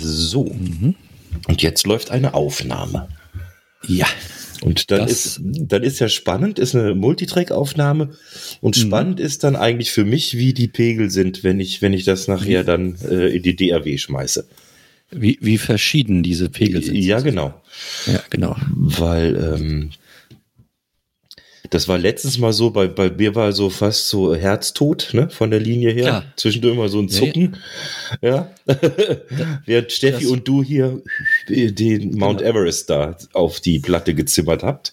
So. Und jetzt läuft eine Aufnahme. Ja. Und dann ist, dann ist ja spannend, ist eine Multitrack-Aufnahme. Und Mhm. spannend ist dann eigentlich für mich, wie die Pegel sind, wenn ich, wenn ich das nachher dann äh, in die DAW schmeiße. Wie, wie verschieden diese Pegel sind. Ja, genau. Ja, genau. Weil ähm, das war letztens mal so, bei, bei mir war so fast so Herztod, ne, von der Linie her. Klar. Zwischendurch immer so ein Ja, Zucken. Ja. Während Steffi Das- und du hier den Mount Everest da auf die Platte gezimmert habt.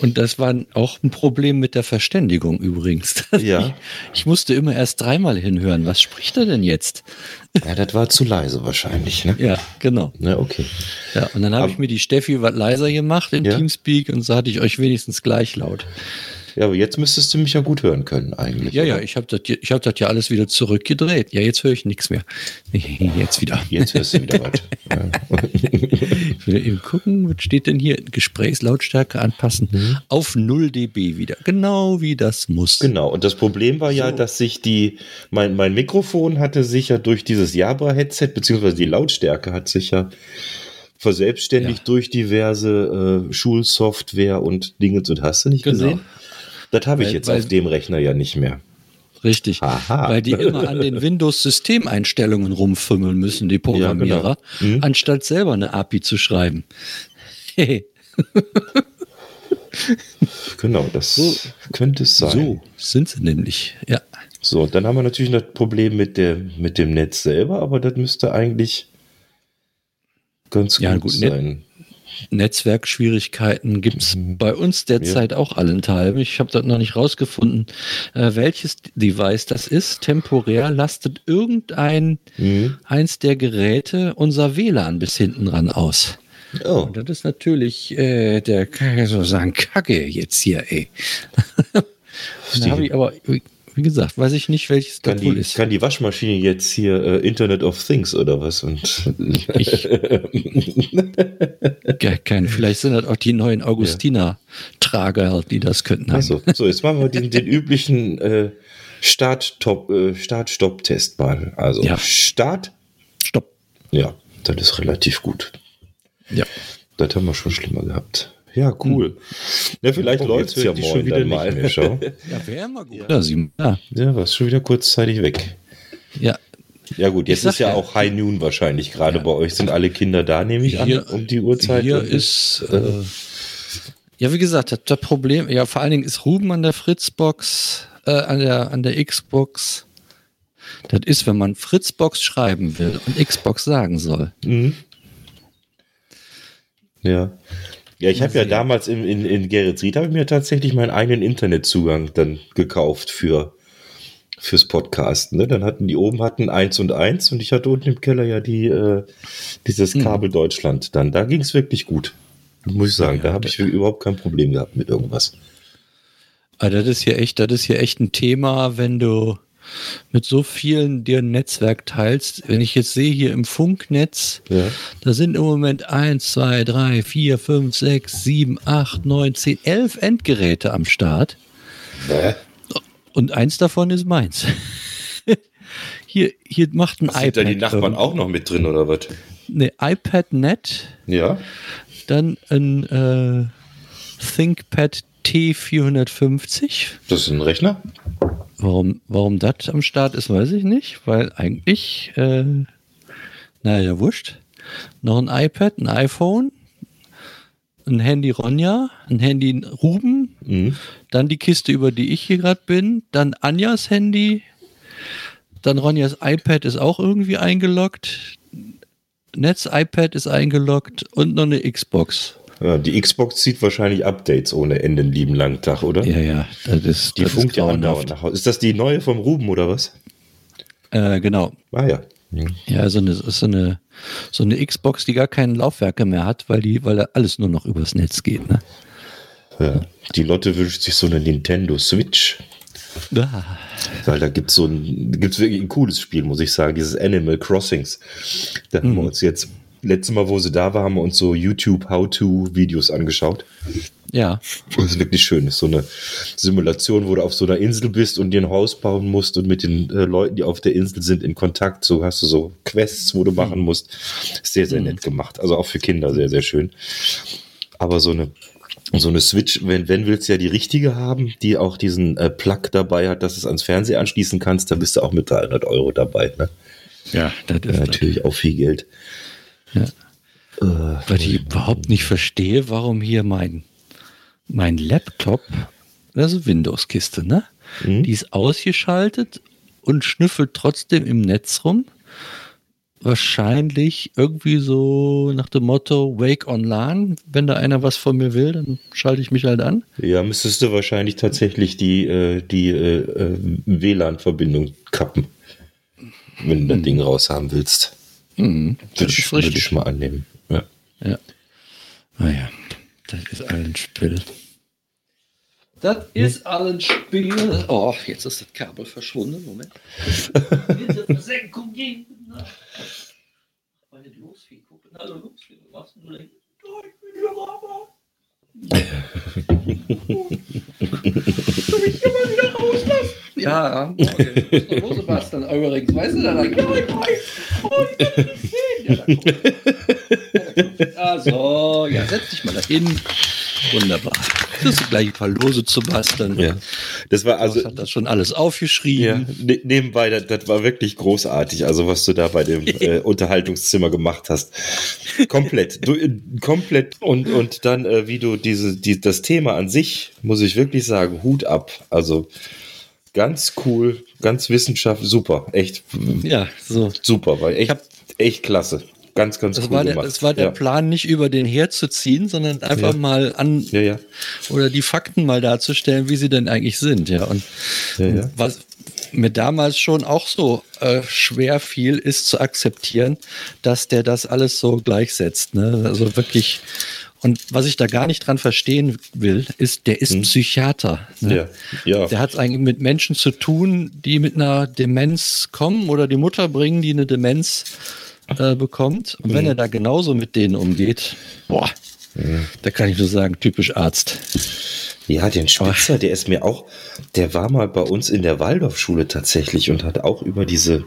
Und das war auch ein Problem mit der Verständigung übrigens. Ja. Ich, ich musste immer erst dreimal hinhören. Was spricht er denn jetzt? Ja, das war zu leise wahrscheinlich, ne? Ja, genau. Ne, okay. Ja, und dann habe ich mir die Steffi was leiser gemacht im Ja. Teamspeak und so hatte ich euch wenigstens gleich laut. Ja, aber jetzt müsstest du mich ja gut hören können, eigentlich. Ja, ja, oder? ich habe das, ich hab das ja alles wieder zurückgedreht. Ja, jetzt höre ich nichts mehr. Jetzt wieder. Jetzt hörst du wieder was. Ja. Ich will eben gucken, was steht denn hier? Gesprächslautstärke anpassen auf 0 dB wieder. Genau wie das muss. Genau, und das Problem war ja, So. dass sich die, mein, mein Mikrofon hatte sich ja durch dieses Jabra-Headset, beziehungsweise die Lautstärke hat sich ja verselbstständigt Ja. durch diverse äh, Schulsoftware und Dinge und hast du nicht Genau. gesehen? Das habe ich Weil- jetzt weil- auf dem Rechner ja nicht mehr. Richtig. Aha. Weil die immer an den Windows-Systemeinstellungen rumfümmeln müssen, die Programmierer, Ja, genau. Mhm. anstatt selber eine API zu schreiben. Genau, das So. könnte es sein. so sind sie nämlich. Ja. So, dann haben wir natürlich das Problem mit, der, mit dem Netz selber, aber das müsste eigentlich ganz Ja, gut, gut, sein. Netzwerkschwierigkeiten gibt es bei uns derzeit auch allenthalben. Ich habe das noch nicht rausgefunden, äh, welches Device das ist. Temporär lastet irgendein Mhm. eins der Geräte unser WLAN bis hinten ran aus. Oh, Und das ist natürlich äh, der, kann ich so sagen, Kacke jetzt hier, ey. da habe ich aber, wie gesagt, weiß ich nicht, welches kann das wohl die, ist. kann die Waschmaschine jetzt hier äh, Internet of Things oder was? Und Ich, kein, vielleicht sind das auch die neuen Augustiner-Trager, die das könnten. haben. Achso, so, jetzt machen wir den, den üblichen äh, Start-Top, äh, Start-Stopp-Test mal. Also Ja. Start, Stopp. ja, das ist relativ gut. Ja. Das haben wir schon schlimmer gehabt. Ja, cool. Ja, vielleicht Oh, läuft es ja morgen schon wieder dann nicht mal. mehr. Ja, wäre immer gut. Ja, sie, ja, Ja, warst schon wieder kurzzeitig weg. ja. Ja gut, jetzt ist ja, ja. auch High Noon wahrscheinlich. Gerade bei euch sind alle Kinder da, nehme ich Hier- an, um die Uhrzeit. Hier ist, äh, ja, wie gesagt, das, das Problem, ja, vor allen Dingen ist Ruben an der Fritzbox, äh, an der, an der Xbox. Das ist, wenn man Fritzbox schreiben will und Xbox sagen soll. Mhm. Ja. Ja, ich habe ja damals in, in, in Geretsried habe ich mir tatsächlich meinen eigenen Internetzugang dann gekauft für fürs Podcasten. Ne? Dann hatten die oben hatten eins und eins und ich hatte unten im Keller ja die äh, dieses Hm. Kabel Deutschland. Dann da ging es wirklich gut, muss ich sagen. da habe ich überhaupt kein Problem gehabt mit irgendwas. Aber das ist hier echt, das ist hier echt ein Thema, wenn du mit so vielen dir ein Netzwerk teilst. Wenn ich jetzt sehe hier im Funknetz, Ja. da sind im Moment eins, zwei, drei, vier, fünf, sechs, sieben, acht, neun, zehn, elf Endgeräte am Start. Bäh. Und eins davon ist meins. hier, hier macht ein Sind iPad. da die Nachbarn auch noch mit drin oder was? Ne, iPad Net, Ja. dann ein äh, ThinkPad T450. Das ist ein Rechner? Warum, warum das am Start ist, weiß ich nicht, weil eigentlich, äh, naja, wurscht. Noch ein iPad, ein iPhone, ein Handy Ronja, ein Handy Ruben, Mhm. dann die Kiste, über die ich hier gerade bin, dann Anjas Handy, dann Ronjas iPad ist auch irgendwie eingeloggt, Netz-iPad ist eingeloggt und noch eine Xbox. Ja, die Xbox zieht wahrscheinlich Updates ohne Ende einen lieben langen Tag, oder? Ja, ja, das ist, Die das funkt ist ja andauernd nach Hause. Ist das die neue vom Ruben oder was? Äh, genau. Ah ja. Mhm. Ja, so eine, so eine, so eine Xbox, die gar keine Laufwerke mehr hat, weil die, weil da alles nur noch übers Netz geht, ne? ja. Die Lotte wünscht sich so eine Nintendo Switch. Ah, Weil da gibt es so ein, gibt's wirklich ein cooles Spiel, muss ich sagen, dieses Animal Crossings. Da haben wir uns jetzt letztes Mal, wo sie da war, haben wir uns so YouTube How-to-Videos angeschaut. Ja. Das ist wirklich schön. Das ist so eine Simulation, wo du auf so einer Insel bist und dir ein Haus bauen musst und mit den äh, Leuten, die auf der Insel sind, in Kontakt. So hast du so Quests, wo du machen musst. Sehr, sehr nett gemacht. Also auch für Kinder sehr, sehr schön. Aber so eine so eine Switch, wenn, wenn willst du ja die richtige haben, die auch diesen äh, Plug dabei hat, dass du es ans Fernseher anschließen kannst, da bist du auch mit 300 Euro dabei. Ne? Ja, das ist Ja, natürlich auch viel Geld. Ja. Äh, Was ich überhaupt nicht verstehe, warum hier mein, mein Laptop, ist Windows-Kiste, ne? Mhm. Die ist ausgeschaltet und schnüffelt trotzdem im Netz rum. Wahrscheinlich irgendwie so nach dem Motto Wake on LAN. Wenn da einer was von mir will, dann schalte ich mich halt an. ja, müsstest du wahrscheinlich tatsächlich die, äh, die äh, äh, WLAN-Verbindung kappen, wenn du das Ding raushaben willst. Mhm, Würde ich, würde ich mal annehmen. Ja. Ja. Naja, das ist allen Spiel. Das ist allen Spiel. Oh, jetzt ist das Kabel verschwunden. Moment. Versenkung gucken. Was du denn? Oh, ich bin hier Mama. Du mich immer wieder rauslassen. Ja, morgen. Du musst noch los, Sebastian, übrigens. Weißt du dann? Ja, ich weiß. Oh, ich kann nicht sehen. Ja, da guck. Also, ja, setz dich mal da hin. Wunderbar. Das ist gleich ein paar Lose zu basteln. ja. Das war Also, also. hat das schon alles aufgeschrieben. Ja, ne, nebenbei, das, das war wirklich großartig, also was du da bei dem äh, Unterhaltungszimmer gemacht hast. Komplett, du, äh, komplett und, und dann, äh, wie du diese, die, das Thema an sich, muss ich wirklich sagen, Hut ab. Also ganz cool, ganz Wissenschaft, super, echt Ja, so. super, war echt, hab- echt klasse. Ganz, ganz Das cool war, der, gemacht. das war der ja. Plan, nicht über den herzuziehen, sondern einfach Ja. mal an Ja, ja. oder die Fakten mal darzustellen, wie sie denn eigentlich sind. Ja, und Ja, ja. was mir damals schon auch so äh, schwer fiel, ist zu akzeptieren, dass der das alles so gleichsetzt. Ne? Also wirklich. Und was ich da gar nicht dran verstehen will, ist, der ist Psychiater. Ne? Ja, ja. Der hat es eigentlich mit Menschen zu tun, die mit einer Demenz kommen oder die Mutter bringen, die eine Demenz äh, bekommt. Und wenn er da genauso mit denen umgeht, boah, da kann ich nur sagen, typisch Arzt. Ja, den Spitzer, der ist mir auch, der war mal bei uns in der Waldorfschule tatsächlich und hat auch über diese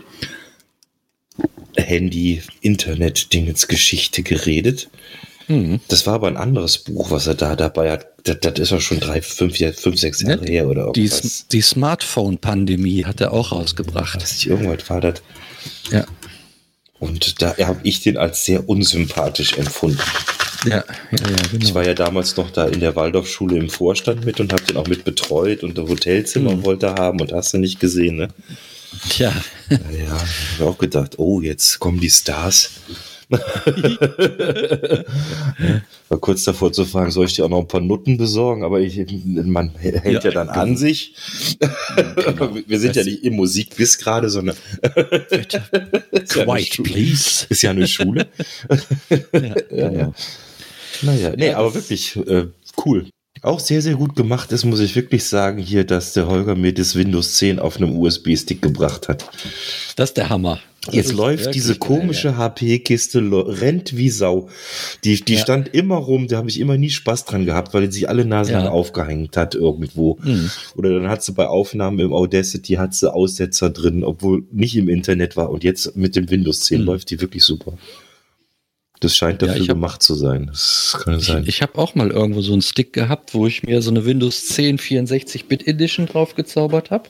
Handy-Internet-Dingens-Geschichte geredet. Das war aber ein anderes Buch, was er da dabei hat. Das, das ist auch schon drei, fünf, ja, fünf sechs Jahre her oder die, irgendwas. die Smartphone-Pandemie hat er auch rausgebracht. Weiß nicht, irgendwas war das. Ja, Und da habe ich den als sehr unsympathisch empfunden. ja, ja, ja Ich genau. war ja damals noch da in der Waldorfschule im Vorstand mit und habe den auch mit betreut und ein Hotelzimmer wollte er haben und hast du nicht gesehen, ne? Tja, Ja, ich habe auch gedacht, oh, jetzt kommen die Stars. War kurz davor zu fragen, soll ich dir auch noch ein paar Nutten besorgen? Aber ich, man hält ja, Ja, dann genau. an sich. Wir sind ja nicht im Musikbiss gerade, sondern ja quiet, Schu- please. Ist ja eine Schule. Ja, genau. Naja, nee, Ja, aber das- wirklich äh, cool. Auch sehr, sehr gut gemacht ist, muss ich wirklich sagen, hier, dass der Holger mir das Windows 10 auf einem USB-Stick gebracht hat. Das ist der Hammer. Das Jetzt läuft diese komische HP-Kiste, lo- rennt wie Sau. Die, die Ja. stand immer rum, da habe ich immer nie Spaß dran gehabt, weil sich alle Nasen Ja. aufgehängt hat irgendwo. Mhm. Oder dann hat sie bei Aufnahmen im Audacity hat sie Aussetzer drin, obwohl nicht im Internet war. Und jetzt mit dem Windows 10 Mhm. läuft die wirklich super. Das scheint Ja, dafür ich hab- gemacht zu sein. Das kann sein. Ich, ich habe auch mal irgendwo so einen Stick gehabt, wo ich mir so eine Windows 10 64-Bit Edition drauf gezaubert habe.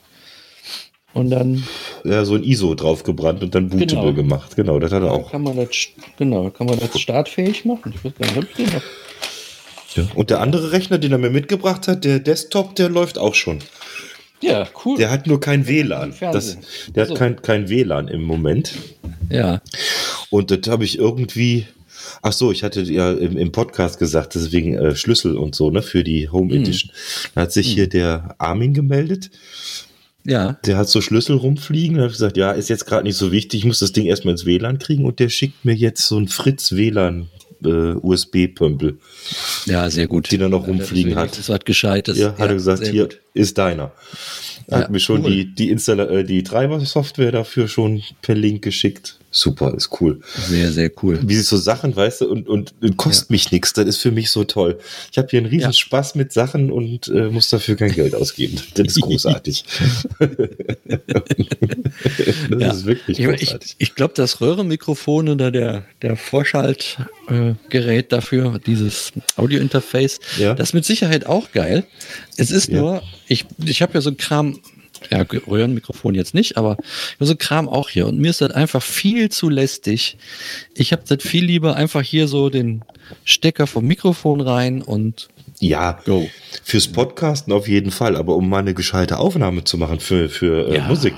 Und dann ja, so ein ISO draufgebrannt und dann bootable Genau. gemacht. Genau, das hat er auch. kann man das, genau, kann man das startfähig machen. Ich weiß gar nicht, hab ich den noch? Ja. Und der andere Rechner, den er mir mitgebracht hat, der Desktop, der läuft auch schon. Ja, cool. Der hat nur kein WLAN. Das, der hat So. kein, kein WLAN im Moment. ja, Und das habe ich irgendwie. Ach so, ich hatte ja im, im Podcast gesagt, deswegen äh, Schlüssel und so, ne, für die Home Mhm. Edition. Da hat sich hier der Armin gemeldet. ja. Der hat so Schlüssel rumfliegen. Da habe ich gesagt, ja, ist jetzt gerade nicht so wichtig. Ich muss das Ding erstmal ins WLAN kriegen. Und der schickt mir jetzt so ein Fritz WLAN äh, USB-Pömpel. Ja, sehr gut. Die dann noch Ja, rumfliegen das hat. Das was Gescheites. Ja, hat er gesagt, hier gut. ist deiner. Er Ja, hat mir schon cool. die, die, äh, die Treiber-Software dafür schon per Link geschickt. Super, ist cool. Sehr, sehr cool. Wie sie so Sachen, weißt du, und, und, und kostet Ja. mich nichts, das ist für mich so toll. Ich habe hier einen riesen Ja. Spaß mit Sachen und äh, muss dafür kein Geld ausgeben. Das ist großartig. das Ja. ist wirklich Ich, ich, großartig. ich glaube, das Röhrenmikrofon oder der, der Vorschaltgerät äh, dafür, dieses Audiointerface, das ist mit Sicherheit auch geil. Es ist nur, ich, ich habe ja so ein Kram, ja, Röhrenmikrofon jetzt nicht, aber so Kram auch hier und mir ist das einfach viel zu lästig. Ich habe das viel lieber einfach hier so den Stecker vom Mikrofon rein und Ja, go. fürs Podcasten auf jeden Fall, aber um mal eine gescheite Aufnahme zu machen für, für äh, Ja. Musik,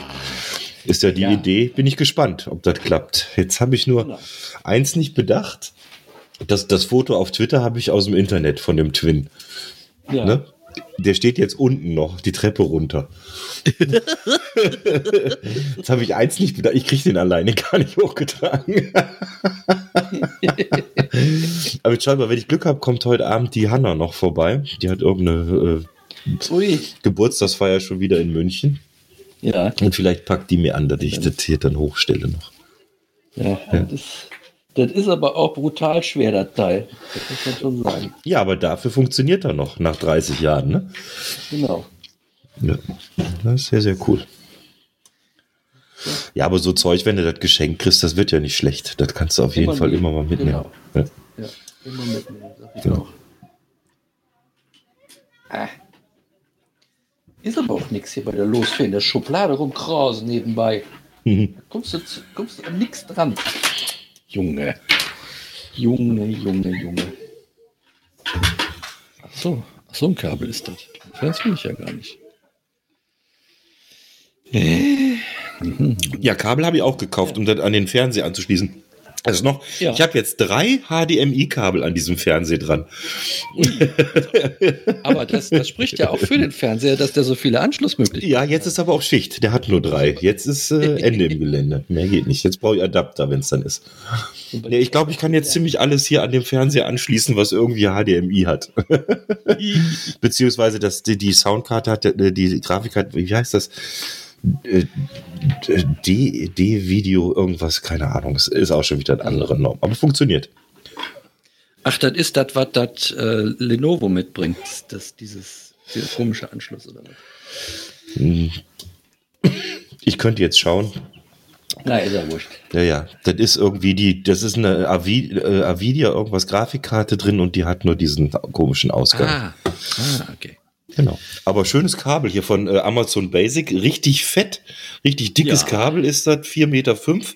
ist ja die Ja. Idee, bin ich gespannt, ob das klappt. Jetzt habe ich nur Genau. eins nicht bedacht. Das, das Foto auf Twitter habe ich aus dem Internet von dem Twin. Ja. Ne? Der steht jetzt unten noch, die Treppe runter. Jetzt habe ich eins nicht bedacht. Ich kriege den alleine gar nicht hochgetragen. Aber jetzt schau mal, wenn ich Glück habe, kommt heute Abend die Hanna noch vorbei. Die hat irgendeine äh, Geburtstagsfeier schon wieder in München. Ja, Und vielleicht packt die mir an, dass ich das hier dann hochstelle noch. ja, Das, ist, das ist aber auch brutal schwer, das Teil. Das muss man schon sagen. Ja, aber dafür funktioniert er noch nach 30 Jahren. Ne? Genau. Ja, das ist sehr, sehr cool. Ja, aber so Zeug, wenn du das Geschenk kriegst, das wird ja nicht schlecht. Das kannst du auf jeden Immer Fall immer mal mitnehmen. Genau. Ja. Ja, immer mitnehmen, sag ich Genau. Ah. Ist aber auch nichts hier bei der Losfee in der Schublade rumkrausen nebenbei. Mhm. Da kommst du, kommst du an nichts dran. Junge. Junge, Junge, Junge. Ach so, ach so ein Kabel ist das. Das will ich ja gar nicht. Ja, Kabel habe ich auch gekauft, um das an den Fernseher anzuschließen. Also noch, Ja. ich habe jetzt drei HDMI-Kabel an diesem Fernseher dran. Aber das, das spricht ja auch für den Fernseher, dass der so viele Anschlussmöglichkeiten Ja, jetzt ist aber auch Schicht. Der hat nur drei. Jetzt ist äh, Ende im Gelände. Mehr geht nicht. Jetzt brauche ich Adapter, wenn es dann ist. hat. Ja, ich glaube, ich kann jetzt ziemlich alles hier an dem Fernseher anschließen, was irgendwie HDMI hat. Beziehungsweise das, die, die Soundkarte hat, äh, die Grafikkarte, wie heißt das? D-Video, irgendwas, keine Ahnung. Es ist auch schon wieder eine andere Norm. Aber funktioniert. Ach, das ist das, was das äh, Lenovo mitbringt. Das, dieses, dieser komische Anschluss oder was? Hm. Ich könnte jetzt schauen. Na, ist ja wurscht. Ja, ja, das ist irgendwie die, das ist eine Avi, äh, Avidia, irgendwas Grafikkarte drin und die hat nur diesen komischen Ausgang. Ah, ah okay. Genau. Aber schönes Kabel hier von äh, Amazon Basic, richtig fett, richtig dickes Ja. Kabel ist das, 4,5 Meter fünf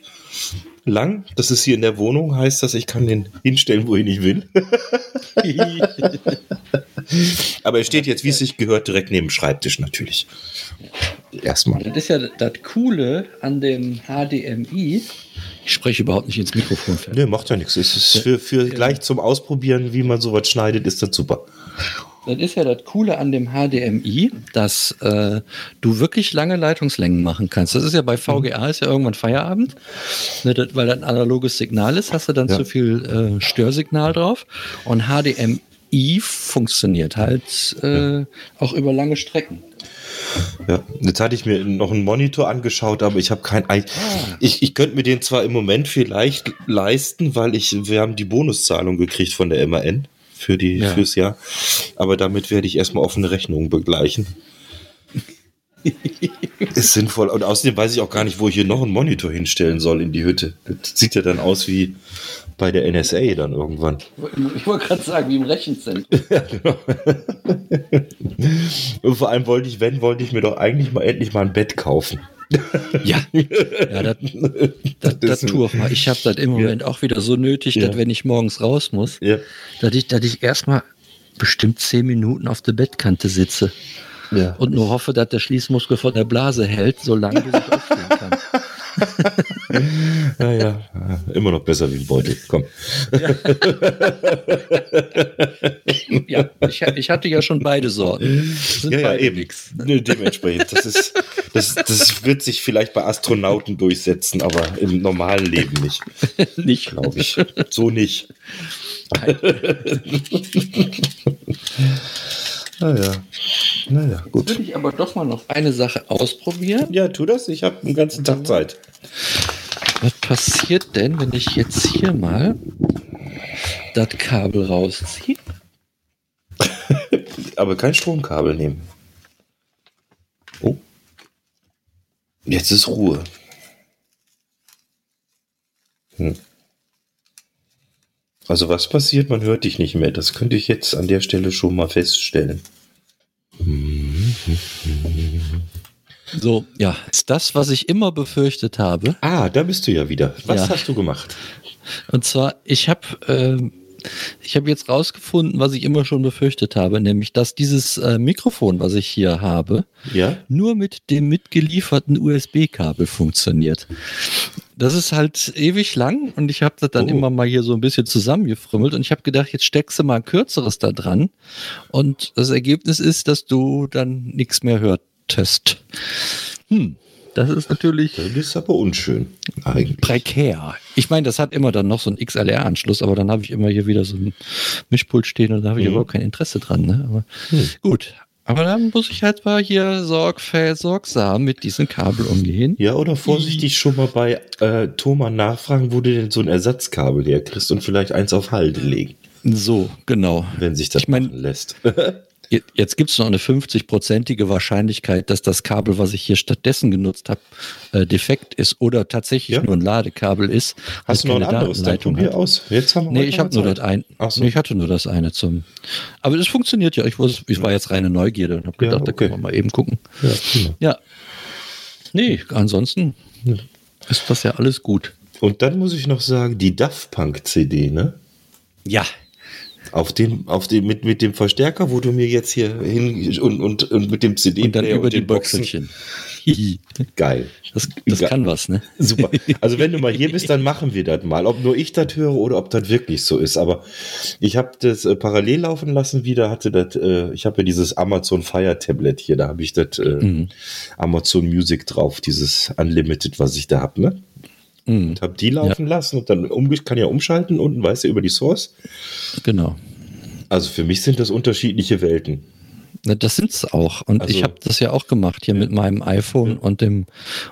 lang. Das ist hier in der Wohnung, heißt das, ich kann den hinstellen, wohin ich will. Aber er steht jetzt, wie es sich gehört, direkt neben dem Schreibtisch natürlich. Erstmal. Das ist ja das Coole an dem HDMI. Ich spreche überhaupt nicht ins Mikrofon. Nee, macht ja nichts. Es ist für, für gleich zum Ausprobieren, wie man sowas schneidet, ist das super. Das ist ja das Coole an dem HDMI, dass äh, du wirklich lange Leitungslängen machen kannst. Das ist ja bei VGA ist ja irgendwann Feierabend, ne, das, weil das ein analoges Signal ist, hast du dann Ja. zu viel äh, Störsignal drauf. Und HDMI funktioniert halt äh, auch über lange Strecken. Ja, jetzt hatte ich mir noch einen Monitor angeschaut, aber ich habe kein. Ei- Ich, ich könnte mir den zwar im Moment vielleicht leisten, weil ich, wir haben die Bonuszahlung gekriegt von der MAN für die Ja. fürs Jahr, aber damit werde ich erstmal offene Rechnungen begleichen. Ist sinnvoll. Und außerdem weiß ich auch gar nicht, wo ich hier noch einen Monitor hinstellen soll in die Hütte. Das sieht ja dann aus wie bei der NSA dann irgendwann. Ich wollte gerade sagen, wie im Rechenzentrum. Ja, genau. Und vor allem wollte ich, wenn, wollte ich mir doch eigentlich mal endlich mal ein Bett kaufen. Ja, ja das, das, das tue ich mal. Ich habe das im Moment auch wieder so nötig, Ja. dass wenn ich morgens raus muss, Ja. dass ich, dass ich erstmal bestimmt zehn Minuten auf der Bettkante sitze Ja. und nur hoffe, dass der Schließmuskel von der Blase hält, solange bis ich aufstehen kann. Ja, ja, ja, immer noch besser wie ein Beutel. Komm. Ja, ich, ich hatte ja schon beide Sorten. Sind Ja, ja, eben. nix. Dementsprechend. Das, ist, das, das wird sich vielleicht bei Astronauten durchsetzen, aber im normalen Leben nicht, Nicht. glaube ich. So nicht. Naja. Naja, gut. Würde ich aber doch mal noch eine Sache ausprobieren. Ja, tu das. Ich habe einen ganzen Tag Zeit. Was passiert denn, wenn ich jetzt hier mal das Kabel rausziehe? Aber kein Stromkabel nehmen. Oh. Jetzt ist Ruhe. Hm. Also was passiert? Man hört dich nicht mehr. Das könnte ich jetzt an der Stelle schon mal feststellen. So, ja, ist das, was ich immer befürchtet habe. Ah, da bist du ja wieder. Was Ja. hast du gemacht? Und zwar, ich habe ähm, ich habe jetzt rausgefunden, was ich immer schon befürchtet habe, nämlich, dass dieses äh, Mikrofon, was ich hier habe, Ja? nur mit dem mitgelieferten USB-Kabel funktioniert. Das ist halt ewig lang und ich habe das dann Oh. immer mal hier so ein bisschen zusammengefrimmelt und ich habe gedacht, jetzt steckst du mal ein kürzeres da dran und das Ergebnis ist, dass du dann nichts mehr hörtest. Hm, das ist natürlich Das ist aber unschön. Eigentlich. prekär. Ich meine, das hat immer dann noch so einen XLR-Anschluss, aber dann habe ich immer hier wieder so ein Mischpult stehen und da habe ich Mhm. überhaupt kein Interesse dran. Ne? Aber Hm. gut. Aber dann muss ich halt mal hier sorgfältig, sorgsam mit diesem Kabel umgehen. Ja, oder vorsichtig schon mal bei äh, Thomas nachfragen, wo du denn so ein Ersatzkabel herkriegst und vielleicht eins auf Halde legen, So, genau. wenn sich das Ich mein- machen lässt. Je- Jetzt gibt es noch eine 50-prozentige Wahrscheinlichkeit, dass das Kabel, was ich hier stattdessen genutzt habe, äh, defekt ist oder tatsächlich Ja. nur ein Ladekabel ist. Hast du das noch ein anderes? Dann probier aus. Jetzt haben wir Nee, ich habe nur das ein. Ach so. Nee, ich hatte nur das eine zum. Aber es funktioniert ja. Ich, wusste, ich war jetzt reine Neugierde und habe Ja, gedacht, da okay. können wir mal eben gucken. Ja. Ja. Nee, ansonsten ist das ja alles gut. Und dann muss ich noch sagen, die Daft Punk CD, ne? Ja. Auf dem, auf dem, mit, mit dem Verstärker, wo du mir jetzt hier hin und, und, und mit dem CD Und dann über die den Boxen. Boxelchen. Hihi. Geil. Das, das Ja. kann was, ne? Super. Also wenn du mal hier bist, dann machen wir das mal. Ob nur ich das höre oder ob das wirklich so ist. Aber ich habe das äh, parallel laufen lassen wieder, hatte das, äh, ich habe ja dieses Amazon Fire Tablet hier, da habe ich das äh, Mhm. Amazon Music drauf, dieses Unlimited, was ich da habe, ne? Mhm. Und habe die laufen lassen und dann um, kann ja umschalten unten, weißt du, über die Source. Genau. Also für mich sind das unterschiedliche Welten. Na, Das sind's auch. Und Also- ich habe das ja auch gemacht hier mit meinem iPhone Ja. und dem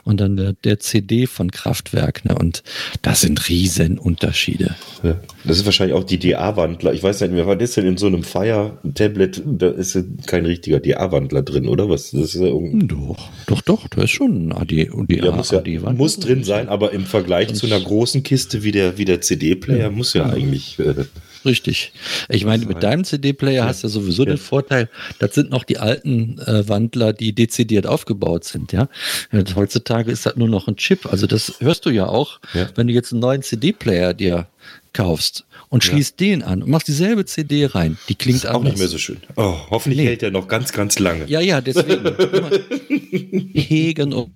und dann der, der CD von Kraftwerk. Ne? Und das sind riesen Unterschiede. Ja. Das ist wahrscheinlich auch die DA-Wandler. Ich weiß nicht mehr, was ist denn in so einem Fire-Tablet? Da ist ja kein richtiger DA-Wandler drin, oder was? Das ist ja irgendein Doch, doch, doch. Da ist schon ein AD und die Ja, muss, ja, AD-Wand. muss drin sein, aber im Vergleich zu einer großen Kiste wie der, wie der CD-Player muss ja eigentlich. Äh, Richtig. Ich meine, mit deinem CD-Player hast du ja sowieso Ja. den Vorteil, das sind noch die alten äh, Wandler, die dezidiert aufgebaut sind, ja. Ja, Heutzutage ist das nur noch ein Chip. Also das hörst du ja auch, Ja. wenn du jetzt einen neuen CD-Player dir kaufst und Ja. schließt den an und machst dieselbe CD rein. Die klingt ist auch nicht mehr so schön. Oh, hoffentlich Nee. hält der noch ganz, ganz lange. Ja, ja, deswegen. Hegen und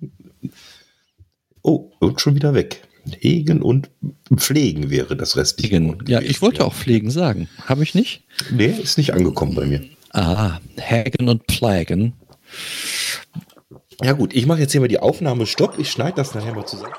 Oh, und schon wieder weg. Hegen und Pflegen wäre das restliche. Hegen. Ja, ich wollte auch pflegen sagen. Habe ich nicht? Nee, ist nicht angekommen bei mir. Ah, Hagen und Pflegen. Ja gut, ich mache jetzt hier mal die Aufnahme Stopp. Ich schneide das nachher mal zusammen.